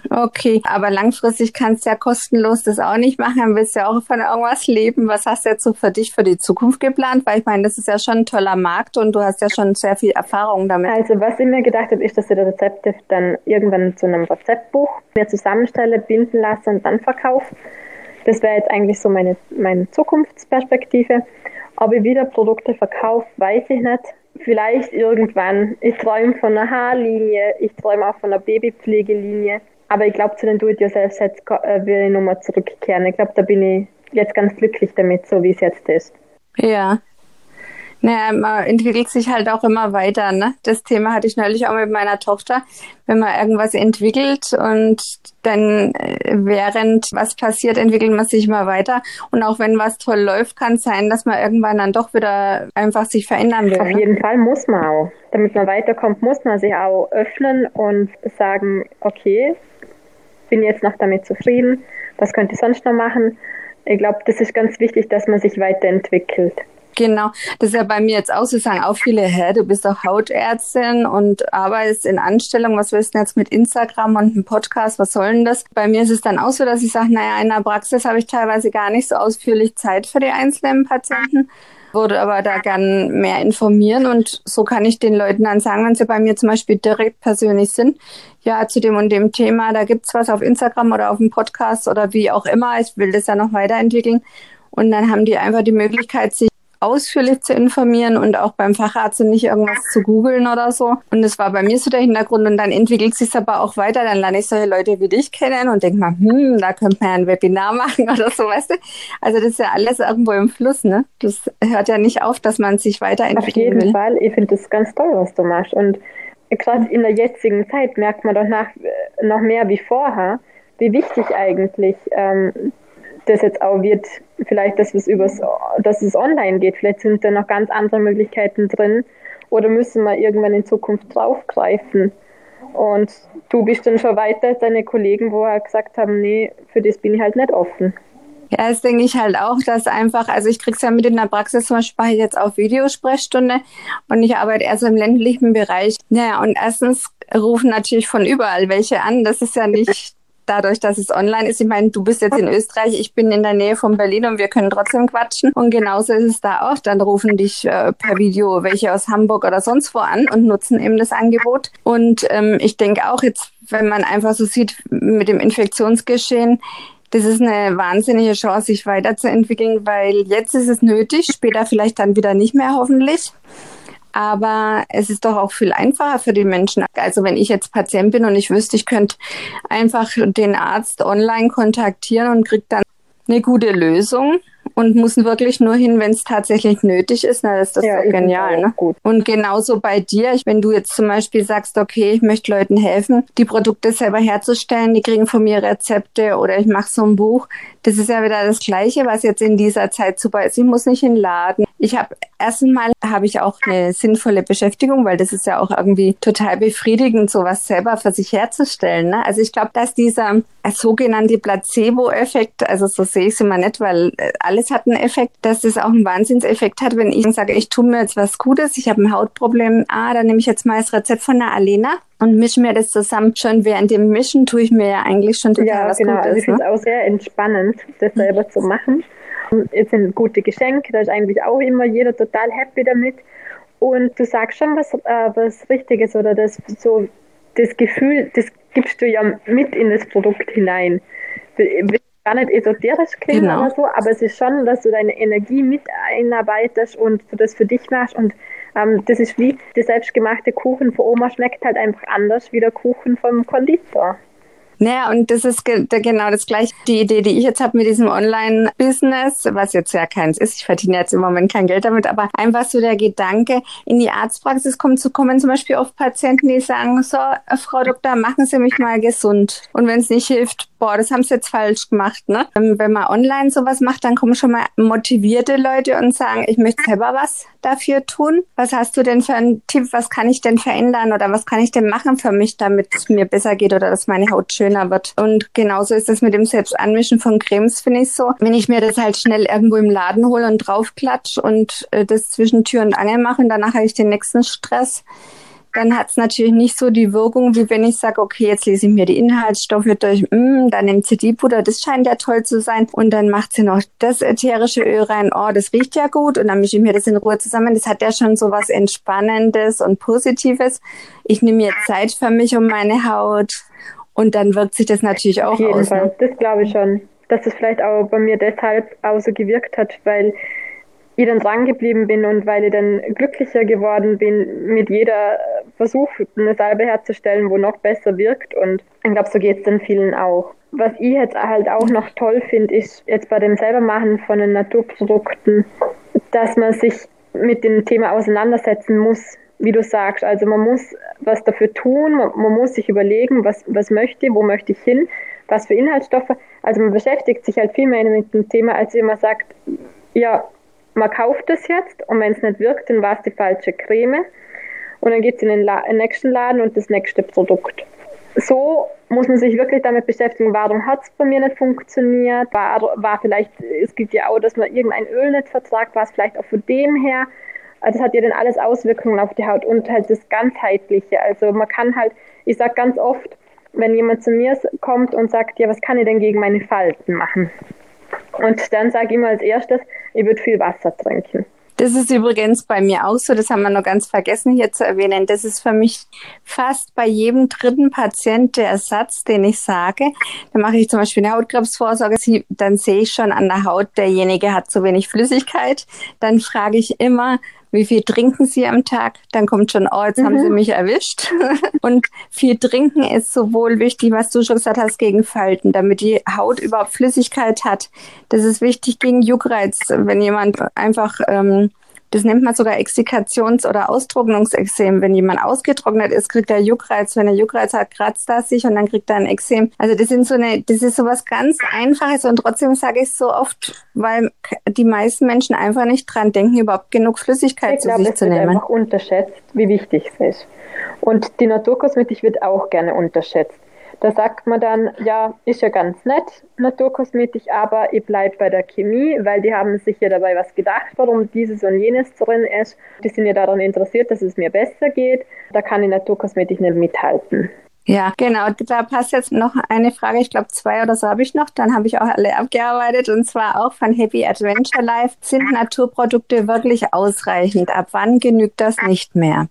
Okay, aber langfristig kannst du ja kostenlos das auch nicht machen, dann willst du ja auch von irgendwas leben. Was hast du jetzt so für dich für die Zukunft geplant? Weil ich meine, das ist ja schon ein toller Markt und du hast ja schon sehr viel Erfahrung damit. Also was ich mir gedacht habe, ist, dass ich die Rezepte dann irgendwann zu einem Rezeptbuch mir zusammenstelle, binden lasse und dann verkaufe. Das wäre jetzt eigentlich so meine, meine Zukunftsperspektive. Ob ich wieder Produkte verkaufe, weiß ich nicht vielleicht irgendwann. Ich träume von einer Haarlinie, ich träume auch von einer Babypflegelinie. Aber ich glaube, zu den Do-it-yourself-Sets äh, will ich nochmal zurückkehren. Ich glaube, da bin ich jetzt ganz glücklich damit, so wie es jetzt ist. Ja, naja, man entwickelt sich halt auch immer weiter. Ne? Das Thema hatte ich neulich auch mit meiner Tochter. Wenn man irgendwas entwickelt und dann äh, während was passiert, entwickelt man sich immer weiter. Und auch wenn was toll läuft, kann es sein, dass man irgendwann dann doch wieder einfach sich verändern will. Auf ne? jeden Fall muss man auch. Damit man weiterkommt, muss man sich auch öffnen und sagen, okay, bin jetzt noch damit zufrieden, was könnte ich sonst noch machen? Ich glaube, das ist ganz wichtig, dass man sich weiterentwickelt. Genau, das ist ja bei mir jetzt auch so, sagen auch viele, hä, du bist doch Hautärztin und arbeitest in Anstellung, was willst du jetzt mit Instagram und einem Podcast, was soll denn das? Bei mir ist es dann auch so, dass ich sage, naja, in der Praxis habe ich teilweise gar nicht so ausführlich Zeit für die einzelnen Patienten würde aber da gern mehr informieren. Und so kann ich den Leuten dann sagen, wenn sie bei mir zum Beispiel direkt persönlich sind, ja, zu dem und dem Thema, da gibt's was auf Instagram oder auf dem Podcast oder wie auch immer, ich will das ja noch weiterentwickeln. Und dann haben die einfach die Möglichkeit, sich ausführlich zu informieren und auch beim Facharzt und nicht irgendwas zu googeln oder so. Und das war bei mir so der Hintergrund. Und dann entwickelt sich aber auch weiter. Dann lerne ich solche Leute wie dich kennen und denke mal, hm, da könnte man ja ein Webinar machen oder so, weißt du? Also das ist ja alles irgendwo im Fluss, ne? Das hört ja nicht auf, dass man sich weiterentwickeln will. Auf jeden Fall. Ich finde das ganz toll, was du machst. Und gerade in der jetzigen Zeit merkt man doch nach, noch mehr wie vorher, wie wichtig eigentlich ähm, das jetzt auch wird, vielleicht, dass es übers, dass es online geht, vielleicht sind da noch ganz andere Möglichkeiten drin oder müssen wir irgendwann in Zukunft draufgreifen. Und du bist dann schon weiter als deine Kollegen, wo halt gesagt haben, nee, für das bin ich halt nicht offen. Ja, das denke ich halt auch, dass einfach, also ich kriege es ja mit in der Praxis zum Beispiel jetzt auf Videosprechstunde und ich arbeite eher so im ländlichen Bereich. Naja, und erstens rufen natürlich von überall welche an. Das ist ja nicht dadurch, dass es online ist. Ich meine, du bist jetzt in Österreich, ich bin in der Nähe von Berlin und wir können trotzdem quatschen. Und genauso ist es da auch. Dann rufen dich äh, per Video welche aus Hamburg oder sonst wo an und nutzen eben das Angebot. Und ähm, ich denke auch jetzt, wenn man einfach so sieht mit dem Infektionsgeschehen, das ist eine wahnsinnige Chance, sich weiterzuentwickeln, weil jetzt ist es nötig, später vielleicht dann wieder nicht mehr hoffentlich. Aber es ist doch auch viel einfacher für die Menschen. Also wenn ich jetzt Patient bin und ich wüsste, ich könnte einfach den Arzt online kontaktieren und kriege dann eine gute Lösung und muss wirklich nur hin, wenn es tatsächlich nötig ist. Na, das ist das ja, so genial. Ne? Gut. Und genauso bei dir, wenn du jetzt zum Beispiel sagst, okay, ich möchte Leuten helfen, die Produkte selber herzustellen, die kriegen von mir Rezepte oder ich mache so ein Buch. Das ist ja wieder das Gleiche, was jetzt in dieser Zeit super ist. Ich muss nicht in den Laden. Ich habe erstens mal habe ich auch eine sinnvolle Beschäftigung, weil das ist ja auch irgendwie total befriedigend, sowas selber für sich herzustellen. Ne? Also ich glaube, dass dieser sogenannte Placebo-Effekt, also so sehe ich es immer nicht, weil äh, alles hat einen Effekt, dass es auch einen Wahnsinnseffekt hat, wenn ich sage, ich tue mir jetzt was Gutes, ich habe ein Hautproblem, ah, dann nehme ich jetzt mal das Rezept von der Alena und mische mir das zusammen. Schon während dem Mischen tue ich mir ja eigentlich schon total ja, was genau. Gutes. Also ich finde es ne? auch sehr entspannend, das selber zu machen. Es sind gute Geschenke, da ist eigentlich auch immer jeder total happy damit. Und du sagst schon was, äh, was Richtiges oder das so das Gefühl, das gibst du ja mit in das Produkt hinein. Will gar nicht esoterisch klingen genau. oder so, aber es ist schon, dass du deine Energie mit einarbeitest und du das für dich machst und ähm, das ist wie der selbstgemachte Kuchen von Oma schmeckt halt einfach anders wie der Kuchen vom Konditor. Naja, und das ist ge genau das gleiche, die Idee, die ich jetzt habe mit diesem Online-Business, was jetzt ja keins ist. Ich verdiene jetzt im Moment kein Geld damit, aber einfach so der Gedanke, in die Arztpraxis kommen zu kommen, zum Beispiel oft Patienten, die sagen, so, Frau Doktor, machen Sie mich mal gesund. Und wenn es nicht hilft, boah, das haben sie jetzt falsch gemacht. Ne? Ähm, wenn man online sowas macht, dann kommen schon mal motivierte Leute und sagen, ich möchte selber was dafür tun. Was hast du denn für einen Tipp? Was kann ich denn verändern oder was kann ich denn machen für mich, damit es mir besser geht oder dass meine Haut schöner wird? Und genauso ist es mit dem Selbstanmischen von Cremes, finde ich so. Wenn ich mir das halt schnell irgendwo im Laden hole und draufklatsch und äh, das zwischen Tür und Angel mache und danach habe ich den nächsten Stress, dann hat es natürlich nicht so die Wirkung, wie wenn ich sage, okay, jetzt lese ich mir die Inhaltsstoffe durch, mm, dann nimmt sie die Puder, das scheint ja toll zu sein. Und dann macht sie noch das ätherische Öl rein, oh, das riecht ja gut. Und dann mische ich mir das in Ruhe zusammen. Das hat ja schon so was Entspannendes und Positives. Ich nehme mir Zeit für mich um meine Haut. Und dann wirkt sich das natürlich auch. Auf aus, Fall, ne? das glaube ich schon. Dass es vielleicht auch bei mir deshalb auch so gewirkt hat, weil ich dann dran geblieben bin und weil ich dann glücklicher geworden bin, mit jeder Versuch, eine Salbe herzustellen, wo noch besser wirkt. Und ich glaube, so geht es dann vielen auch. Was ich jetzt halt auch noch toll finde, ist jetzt bei dem Selbermachen von den Naturprodukten, dass man sich mit dem Thema auseinandersetzen muss, wie du sagst. Also man muss was dafür tun, man, man muss sich überlegen, was, was möchte ich, wo möchte ich hin, was für Inhaltsstoffe. Also man beschäftigt sich halt viel mehr mit dem Thema, als wenn man sagt, ja, man kauft es jetzt und wenn es nicht wirkt, dann war es die falsche Creme und dann geht es in den, La nächsten Laden und das nächste Produkt. So muss man sich wirklich damit beschäftigen, warum hat es bei mir nicht funktioniert, war, war vielleicht, es gibt ja auch, dass man irgendein Öl nicht vertragt, war es vielleicht auch von dem her. Also das hat ja dann alles Auswirkungen auf die Haut und halt das Ganzheitliche. Also man kann halt, ich sage ganz oft, wenn jemand zu mir kommt und sagt, ja, was kann ich denn gegen meine Falten machen? Und dann sage ich immer als erstes, ich würde viel Wasser trinken. Das ist übrigens bei mir auch so, das haben wir noch ganz vergessen hier zu erwähnen. Das ist für mich fast bei jedem dritten Patient der Ersatz, den ich sage. Da mache ich zum Beispiel eine Hautkrebsvorsorge, dann sehe ich schon an der Haut, derjenige hat zu wenig Flüssigkeit. Dann frage ich immer, wie viel trinken Sie am Tag? Dann kommt schon, oh, jetzt mhm. haben Sie mhm. mich erwischt. und viel trinken ist sowohl wichtig, was du schon gesagt hast, gegen Falten, damit die Haut überhaupt Flüssigkeit hat. Das ist wichtig gegen Juckreiz, wenn jemand einfach ähm, das nennt man sogar Exikations- oder Austrocknungsexem. Wenn jemand ausgetrocknet ist, kriegt er Juckreiz. Wenn er Juckreiz hat, kratzt er sich und dann kriegt er ein Exem. Also das sind so eine, das ist so was ganz Einfaches und trotzdem sage ich es so oft, weil die meisten Menschen einfach nicht dran denken, überhaupt genug Flüssigkeit ich zu glaube, sich zu nehmen. Ich glaube, einfach unterschätzt, wie wichtig es ist. Und die Naturkosmetik wird auch gerne unterschätzt. Da sagt man dann, ja, ist ja ganz nett, Naturkosmetik, aber ich bleibe bei der Chemie, weil die haben sich ja dabei was gedacht, warum dieses und jenes drin ist. Die sind ja daran interessiert, dass es mir besser geht. Da kann die Naturkosmetik nicht mithalten. Ja, genau. Da passt jetzt noch eine Frage. Ich glaube, zwei oder so habe ich noch. Dann habe ich auch alle abgearbeitet und zwar auch von Happy Adventure Life. Sind Naturprodukte wirklich ausreichend? Ab wann genügt das nicht mehr?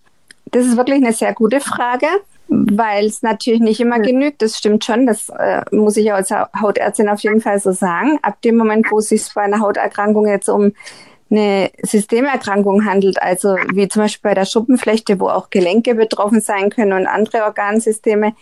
Das ist wirklich eine sehr gute Frage weil es natürlich nicht immer genügt. Das stimmt schon. Das äh, muss ich als Hautärztin auf jeden Fall so sagen. Ab dem Moment, wo es sich bei einer Hauterkrankung jetzt um eine Systemerkrankung handelt, also wie zum Beispiel bei der Schuppenflechte, wo auch Gelenke betroffen sein können und andere Organsysteme,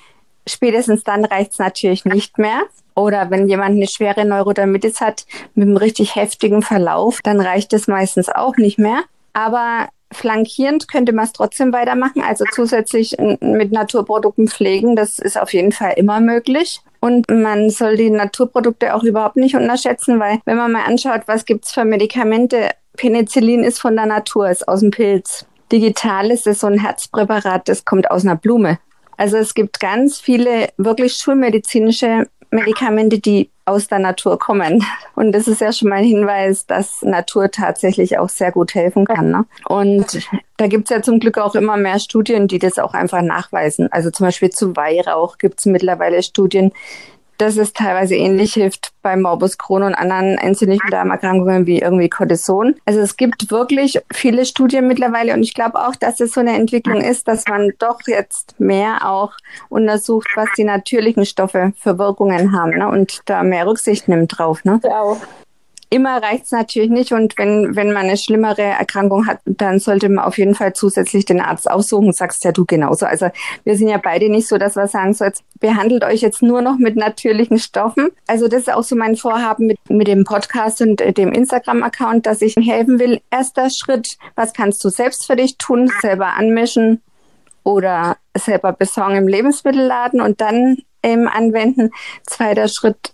spätestens dann reicht es natürlich nicht mehr. Oder wenn jemand eine schwere Neurodermitis hat mit einem richtig heftigen Verlauf, dann reicht es meistens auch nicht mehr. Aber flankierend könnte man es trotzdem weitermachen, also zusätzlich mit Naturprodukten pflegen. Das ist auf jeden Fall immer möglich. Und man soll die Naturprodukte auch überhaupt nicht unterschätzen, weil wenn man mal anschaut, was gibt's für Medikamente, Penicillin ist von der Natur, ist aus dem Pilz. Digitalis ist so ein Herzpräparat, das kommt aus einer Blume. Also es gibt ganz viele wirklich schulmedizinische Medikamente, die aus der Natur kommen. Und das ist ja schon mal ein Hinweis, dass Natur tatsächlich auch sehr gut helfen kann. Ne? Und da gibt es ja zum Glück auch immer mehr Studien, die das auch einfach nachweisen. Also zum Beispiel zu Weihrauch gibt es mittlerweile Studien, dass es teilweise ähnlich hilft bei Morbus Crohn und anderen entzündlichen Darmerkrankungen wie irgendwie Cortison. Also es gibt wirklich viele Studien mittlerweile und ich glaube auch, dass es so eine Entwicklung ist, dass man doch jetzt mehr auch untersucht, was die natürlichen Stoffe für Wirkungen haben ne? und da mehr Rücksicht nimmt drauf. Ne? Ja, auch immer reicht es natürlich nicht und wenn, wenn man eine schlimmere Erkrankung hat, dann sollte man auf jeden Fall zusätzlich den Arzt aussuchen. Sagst ja du genauso. Also wir sind ja beide nicht so, dass wir sagen, so jetzt behandelt euch jetzt nur noch mit natürlichen Stoffen. Also das ist auch so mein Vorhaben mit, mit dem Podcast und äh, dem Instagram-Account, dass ich helfen will. Erster Schritt, was kannst du selbst für dich tun? Selber anmischen oder selber besorgen im Lebensmittelladen und dann ähm, anwenden. Zweiter Schritt,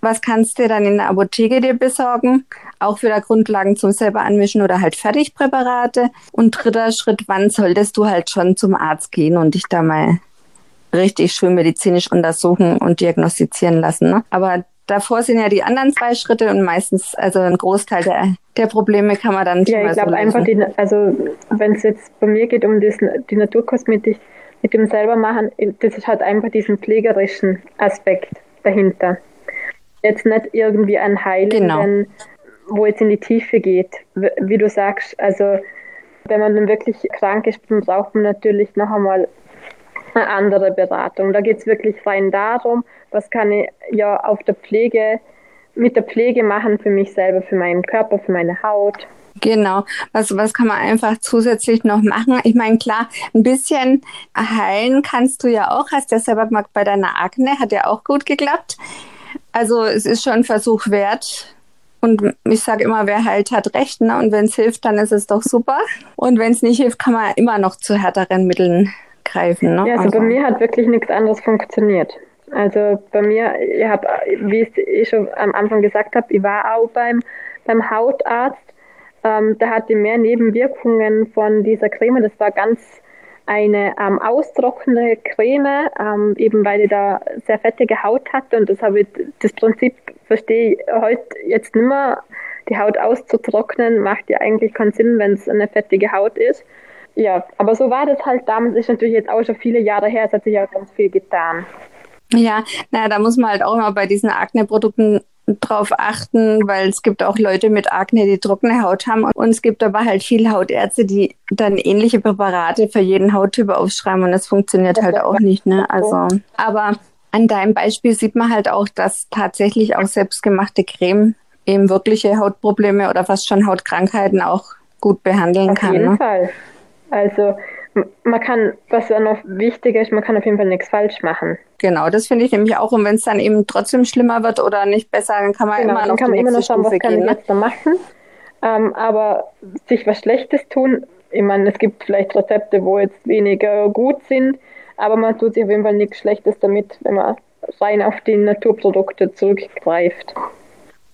was kannst du dann in der Apotheke dir besorgen? Auch wieder Grundlagen zum selber anmischen oder halt Fertigpräparate. Und dritter Schritt, wann solltest du halt schon zum Arzt gehen und dich da mal richtig schön medizinisch untersuchen und diagnostizieren lassen. Ne? Aber davor sind ja die anderen zwei Schritte und meistens, also ein Großteil der, der Probleme kann man dann Ja, ich glaube so einfach, die, also wenn es jetzt bei mir geht um das, die Naturkosmetik mit dem selber machen, das ist halt einfach diesen pflegerischen Aspekt dahinter jetzt nicht irgendwie ein Heilen, genau. wo jetzt in die Tiefe geht, wie du sagst. Also wenn man dann wirklich krank ist, dann braucht man natürlich noch einmal eine andere Beratung. Da geht es wirklich rein darum, was kann ich ja auf der Pflege, mit der Pflege machen für mich selber, für meinen Körper, für meine Haut. Genau. Was, was kann man einfach zusätzlich noch machen? Ich meine, klar, ein bisschen heilen kannst du ja auch. Hast ja selber gemacht bei deiner Akne, hat ja auch gut geklappt. Also es ist schon ein Versuch wert. Und ich sage immer, wer heilt, hat recht. Ne? Und wenn es hilft, dann ist es doch super. Und wenn es nicht hilft, kann man immer noch zu härteren Mitteln greifen. Ne? Ja, also, also bei mir hat wirklich nichts anderes funktioniert. Also bei mir, ich habe, wie ich eh schon am Anfang gesagt habe, ich war auch beim, beim Hautarzt. Ähm, da hatte mehr Nebenwirkungen von dieser Creme. Das war ganz eine ähm, austrocknende Creme, ähm, eben weil ich da sehr fettige Haut hatte und das habe ich, das Prinzip verstehe ich heute jetzt nicht mehr. Die Haut auszutrocknen macht ja eigentlich keinen Sinn, wenn es eine fettige Haut ist. Ja, aber so war das halt damals, ist natürlich jetzt auch schon viele Jahre her, es hat sich auch ganz viel getan. Ja, naja, da muss man halt auch immer bei diesen Akne-Produkten drauf achten, weil es gibt auch Leute mit Akne, die trockene Haut haben und es gibt aber halt viele Hautärzte, die dann ähnliche Präparate für jeden Hauttyp aufschreiben und das funktioniert halt auch nicht, ne? Also, aber an deinem Beispiel sieht man halt auch, dass tatsächlich auch selbstgemachte Creme eben wirkliche Hautprobleme oder fast schon Hautkrankheiten auch gut behandeln auf kann. Auf jeden ne? Fall. Also man kann, was ja noch wichtiger ist, man kann auf jeden Fall nichts falsch machen. Genau, das finde ich nämlich auch. Und wenn es dann eben trotzdem schlimmer wird oder nicht besser, dann kann man genau, immer noch kann man immer noch schauen, Stufe was kann gehen. ich Ne? jetzt noch machen. Ähm, aber sich was Schlechtes tun, ich meine, es gibt vielleicht Rezepte, wo jetzt weniger gut sind, aber man tut sich auf jeden Fall nichts Schlechtes damit, wenn man rein auf die Naturprodukte zurückgreift.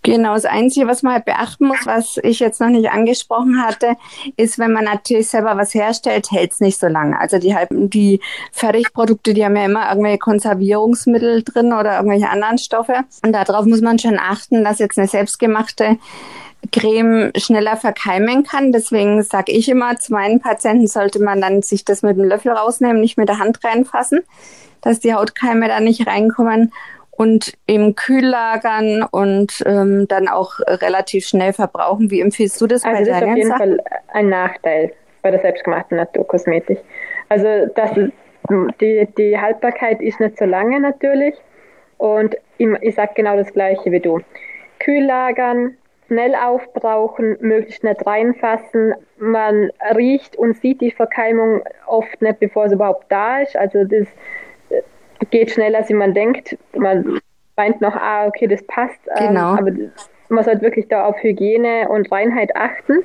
Genau, das Einzige, was man halt beachten muss, was ich jetzt noch nicht angesprochen hatte, ist, wenn man natürlich selber was herstellt, hält es nicht so lange. Also die, halt, die Fertigprodukte, die haben ja immer irgendwelche Konservierungsmittel drin oder irgendwelche anderen Stoffe. Und darauf muss man schon achten, dass jetzt eine selbstgemachte Creme schneller verkeimen kann. Deswegen sage ich immer, zu meinen Patienten sollte man dann sich das mit dem Löffel rausnehmen, nicht mit der Hand reinfassen, dass die Hautkeime da nicht reinkommen und im Kühl lagern und ähm, dann auch relativ schnell verbrauchen. Wie empfiehlst du das also bei das ist deinen auf jeden Sachen? Fall ein Nachteil bei der selbstgemachten Naturkosmetik. Also das ist, die, die Haltbarkeit ist nicht so lange natürlich und ich, ich sage genau das gleiche wie du. Kühl lagern, schnell aufbrauchen, möglichst nicht reinfassen. Man riecht und sieht die Verkeimung oft nicht, bevor es überhaupt da ist. Also das geht schneller, als man denkt. Man meint noch, ah, okay, das passt. Genau. Ähm, aber man sollte wirklich da auf Hygiene und Reinheit achten.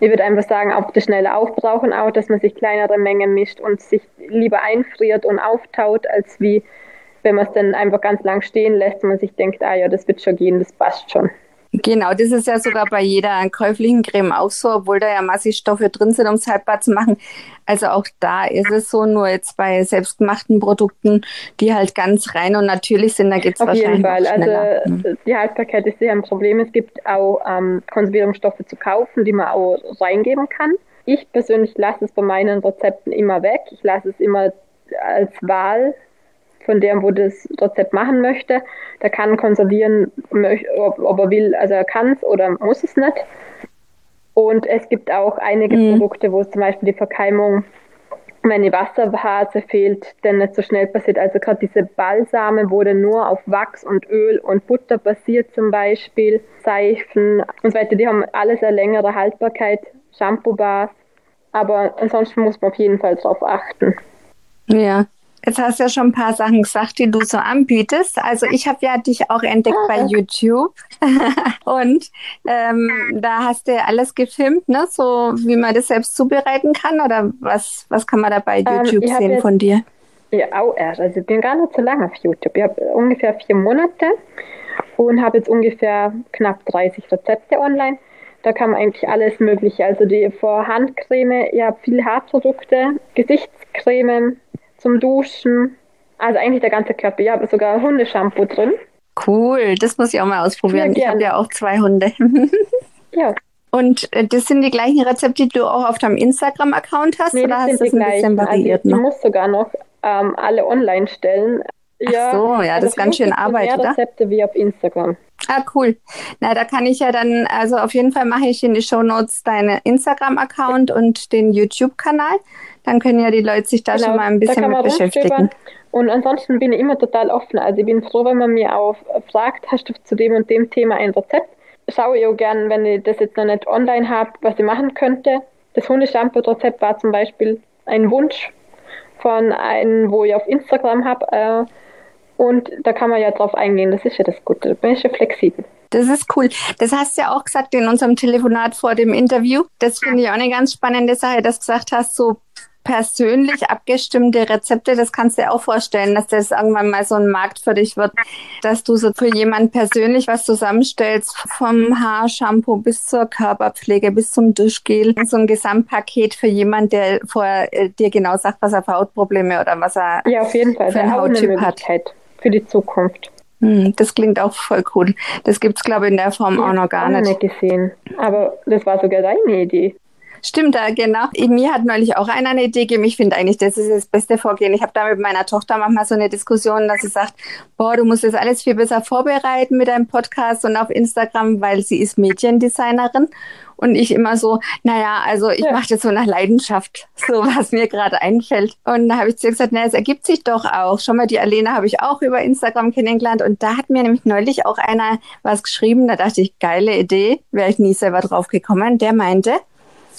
Ich würde einfach sagen, auf das schnelle Aufbrauchen auch, dass man sich kleinere Mengen mischt und sich lieber einfriert und auftaut, als wie wenn man es dann einfach ganz lang stehen lässt und man sich denkt, ah ja, das wird schon gehen, das passt schon. Genau, das ist ja sogar bei jeder käuflichen Creme auch so, obwohl da ja massig Stoffe drin sind, um es haltbar zu machen. Also auch da ist es so, nur jetzt bei selbstgemachten Produkten, die halt ganz rein und natürlich sind, da geht es Auf wahrscheinlich jeden Fall. noch schneller. Also die Haltbarkeit ist sicher ein Problem. Es gibt auch ähm, Konservierungsstoffe zu kaufen, die man auch reingeben kann. Ich persönlich lasse es bei meinen Rezepten immer weg. Ich lasse es immer als Wahl von dem, wo das Rezept machen möchte. Der kann konservieren, ob, ob er will, also er kann es oder muss es nicht. Und es gibt auch einige Mhm. Produkte, wo es zum Beispiel die Verkeimung, wenn die Wasserphase fehlt, dann nicht so schnell passiert. Also gerade diese Balsame, wo dann nur auf Wachs und Öl und Butter basiert zum Beispiel, Seifen und so weiter, die haben alles eine längere Haltbarkeit, Shampoo-Bars. Aber ansonsten muss man auf jeden Fall drauf achten. Ja. Jetzt hast du ja schon ein paar Sachen gesagt, die du so anbietest. Also ich habe ja dich auch entdeckt bei YouTube und ähm, da hast du ja alles gefilmt, ne? So wie man das selbst zubereiten kann oder was, was kann man da bei YouTube ich hab sehen von dir? Ja, auch erst. Also ich bin gar nicht so lange auf YouTube. Ich habe ungefähr vier Monate und habe jetzt ungefähr knapp 30 Rezepte online. Da kann man eigentlich alles Mögliche. Also die Vorhandcreme, ich habe viele Haarprodukte, Gesichtscreme zum Duschen. Also eigentlich der ganze Körper. Ich habe sogar Hundeshampoo drin. Cool, das muss ich auch mal ausprobieren. Ja, ich habe ja auch zwei Hunde. Ja, Und äh, das sind die gleichen Rezepte, die du auch auf deinem Instagram-Account hast? nee, oder hast du das ein bisschen gleichen. Also ich, variiert ich noch? muss sogar noch ähm, alle online stellen. Ja, Ach so, ja, das ist ganz schön Arbeit, mehr oder? Rezepte wie auf Instagram. Ah, cool. Na, da kann ich ja dann, also auf jeden Fall mache ich in die Shownotes deinen Instagram-Account und den YouTube-Kanal. Dann können ja die Leute sich da schon mal ein Genau, bisschen mit beschäftigen. Und ansonsten bin ich immer total offen. Also ich bin froh, wenn man mir auch fragt, hast du zu dem und dem Thema ein Rezept? Schaue ich auch gern, wenn ich das jetzt noch nicht online habe, was ich machen könnte. Das Hundeshampoo-Rezept war zum Beispiel ein Wunsch von einem, wo ich auf Instagram habe. Äh, und da kann man ja drauf eingehen. Das ist ja das Gute. Da bin ich ja flexibel. Das ist cool. Das hast du ja auch gesagt in unserem Telefonat vor dem Interview. Das finde ich auch eine ganz spannende Sache, dass du gesagt hast, so persönlich abgestimmte Rezepte, das kannst du dir auch vorstellen, dass das irgendwann mal so ein Markt für dich wird, dass du so für jemand persönlich was zusammenstellst, vom Haarshampoo bis zur Körperpflege, bis zum Duschgel, so ein Gesamtpaket für jemand, der vorher äh, dir genau sagt, was er für Hautprobleme oder was er ja, auf jeden Fall. für einen Hauttyp hat. Für die Zukunft. Hm, das klingt auch voll cool. Das gibt es, glaube ich, in der Form ich auch noch gar nicht. nicht gesehen. Aber das war sogar deine Idee. Stimmt, da genau. Mir hat neulich auch einer eine Idee gegeben. Ich finde eigentlich, das ist das beste Vorgehen. Ich habe da mit meiner Tochter manchmal so eine Diskussion, dass sie sagt, boah, du musst das alles viel besser vorbereiten mit deinem Podcast und auf Instagram, weil sie ist Mediendesignerin. Und ich immer so, naja, also ich ja. mache das so nach Leidenschaft, so was mir gerade einfällt. Und da habe ich zu ihr gesagt, naja, es ergibt sich doch auch. Schon mal die Alena habe ich auch über Instagram kennengelernt. Und da hat mir nämlich neulich auch einer was geschrieben. Da dachte ich, geile Idee, wäre ich nie selber drauf gekommen. Der meinte,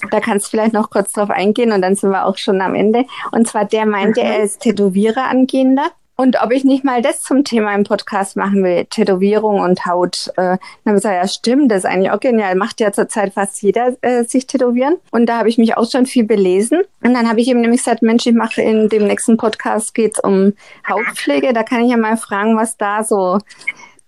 da kannst du vielleicht noch kurz drauf eingehen und dann sind wir auch schon am Ende. Und zwar der meinte, mhm. er ist Tätowierer angehender. Und ob ich nicht mal das zum Thema im Podcast machen will, Tätowierung und Haut. Äh, dann habe ich gesagt, ja stimmt, das ist eigentlich auch genial. Macht ja zurzeit fast jeder äh, sich tätowieren. Und da habe ich mich auch schon viel belesen. Und dann habe ich ihm nämlich gesagt, Mensch, ich mache in dem nächsten Podcast geht's um Hautpflege. Da kann ich ja mal fragen, was da so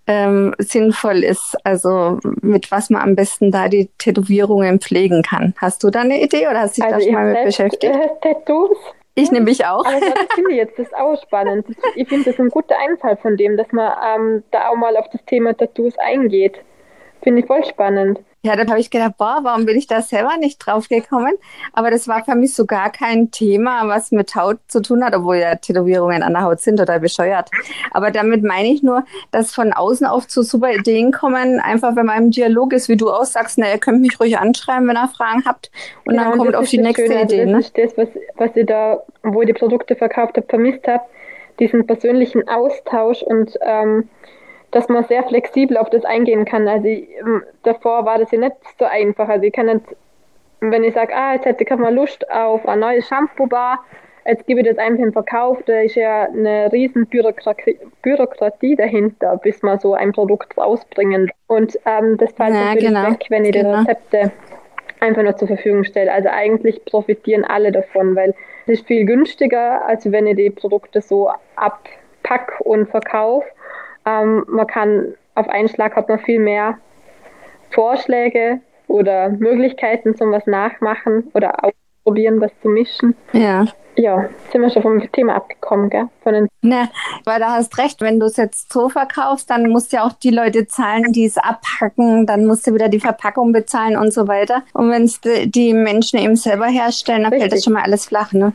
ähm, sinnvoll ist, also mit was man am besten da die Tätowierungen pflegen kann. Hast du da eine Idee oder hast du dich also da schon mal mit beschäftigt? Äh, Tattoos. Ich nehme mich auch. Aber das finde ich jetzt das auch spannend. Ich finde das ein guter Einfall von dem, dass man ähm, da auch mal auf das Thema Tattoos eingeht. Finde ich voll spannend. Ja, dann habe ich gedacht, boah, warum bin ich da selber nicht drauf gekommen? Aber das war für mich so gar kein Thema, was mit Haut zu tun hat, obwohl ja Tätowierungen an der Haut sind oder bescheuert. Aber damit meine ich nur, dass von außen oft so super Ideen kommen, einfach wenn man im Dialog ist, wie du auch sagst, na, ihr könnt mich ruhig anschreiben, wenn ihr Fragen habt. Und genau, dann kommt auf die nächste Schöne. Idee. Also das ne? ist das, was, was ihr da, wo ihr die Produkte verkauft habt, vermisst habt, diesen persönlichen Austausch und ähm, dass man sehr flexibel auf das eingehen kann. Also ich, ähm, davor war das ja nicht so einfach. Also ich kann nicht, wenn ich sage, ah, jetzt hätte ich mal Lust auf ein neues Shampoo-Bar, jetzt gebe ich das einfach im Verkauf, da ist ja eine riesen Bürokratie, Bürokratie dahinter, bis man so ein Produkt rausbringen. Und ähm, das fällt ja, natürlich genau. weg, wenn ich genau. die Rezepte einfach nur zur Verfügung stelle. Also eigentlich profitieren alle davon, weil es ist viel günstiger, als wenn ich die Produkte so abpack und verkaufe. Ähm, man kann auf einen Schlag hat man viel mehr Vorschläge oder Möglichkeiten zum was nachmachen oder ausprobieren, was zu mischen. Ja. Ja, sind wir schon vom Thema abgekommen, gell? Von den ne, weil da hast recht, wenn du es jetzt so verkaufst, dann musst du ja auch die Leute zahlen, die es abhacken, dann musst du wieder die Verpackung bezahlen und so weiter. Und wenn es die, die Menschen eben selber herstellen, dann Richtig. fällt das schon mal alles flach, ne?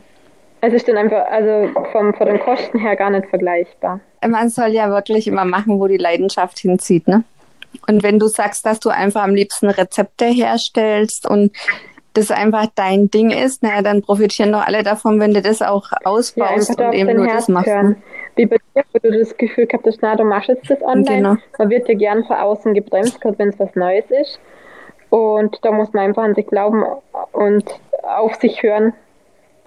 Es ist dann einfach, also vom, von den Kosten her gar nicht vergleichbar. Man soll ja wirklich immer machen, wo die Leidenschaft hinzieht, ne? Und wenn du sagst, dass du einfach am liebsten Rezepte herstellst und das einfach dein Ding ist, naja, dann profitieren doch alle davon, wenn du das auch ausbaust ja, und eben nur Herz das machst. Hören. Wie bei dir, wo du das Gefühl gehabt hast, na, du machst jetzt das online. Genau. Man wird ja gern von außen gebremst, gerade wenn es was Neues ist. Und da muss man einfach an sich glauben und auf sich hören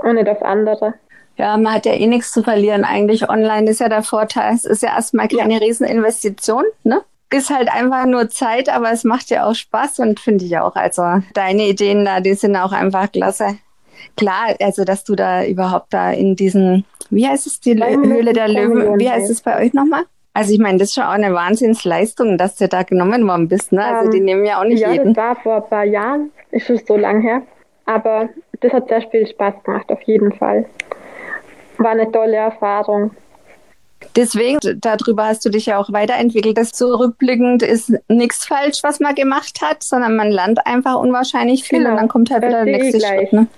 nicht auf andere. Ja, man hat ja eh nichts zu verlieren eigentlich. Online ist ja der Vorteil. Es ist ja erstmal keine ja. Rieseninvestition, ne? Ist halt einfach nur Zeit, aber es macht ja auch Spaß und finde ich auch. Also deine Ideen da, die sind auch einfach klasse. Klar, also dass du da überhaupt da in diesen, wie heißt es, die Höhle der Löwen, wie heißt es bei euch nochmal? Also ich meine, das ist schon auch eine Wahnsinnsleistung, dass du da genommen worden bist. Ne? Also die ähm, nehmen ja auch nicht ja, jeden. Ja, das war vor ein paar Jahren, ist schon so lang her. Aber das hat sehr viel Spaß gemacht, auf jeden Fall. War eine tolle Erfahrung. Deswegen, darüber hast du dich ja auch weiterentwickelt. Das zurückblickend ist nichts falsch, was man gemacht hat, sondern man lernt einfach unwahrscheinlich viel genau. und dann kommt halt wieder der nächste Schritt. Ne?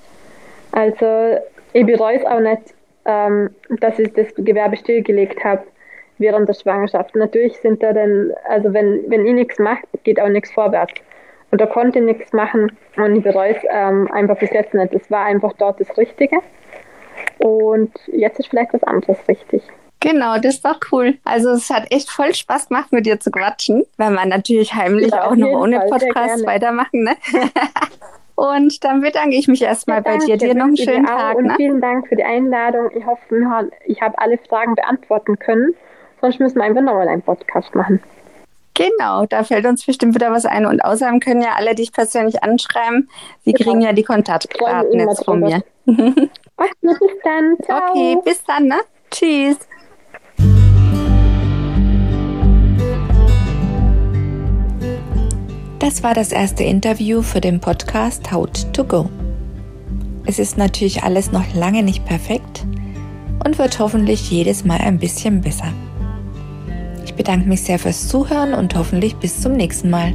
Also ich bereue es auch nicht, ähm, dass ich das Gewerbe stillgelegt habe während der Schwangerschaft. Natürlich sind da dann, also wenn, wenn ich nichts mache, geht auch nichts vorwärts. Und da konnte ich nichts machen und ich bereue es ähm, einfach bis jetzt nicht. Es war einfach dort das Richtige. Und jetzt ist vielleicht was anderes richtig. Genau, das ist doch cool. Also es hat echt voll Spaß gemacht, mit dir zu quatschen, weil man natürlich heimlich ja, auch noch ohne Fall, Podcast weitermachen, ne? Und dann bedanke ich mich erstmal ja, bei dir. Dir noch einen schönen Tag. Und ne? vielen Dank für die Einladung. Ich hoffe, ich habe alle Fragen beantworten können. Sonst müssen wir einfach nochmal einen Podcast machen. Genau, da fällt uns bestimmt wieder was ein. Und außerdem können ja alle dich persönlich anschreiben. Sie genau. kriegen ja die Kontaktdaten jetzt von mir. Okay, bis dann. Ciao. Okay, bis dann, ne? Tschüss. Das war das erste Interview für den Podcast How to Go. Es ist natürlich alles noch lange nicht perfekt und wird hoffentlich jedes Mal ein bisschen besser. Ich bedanke mich sehr fürs Zuhören und hoffentlich bis zum nächsten Mal.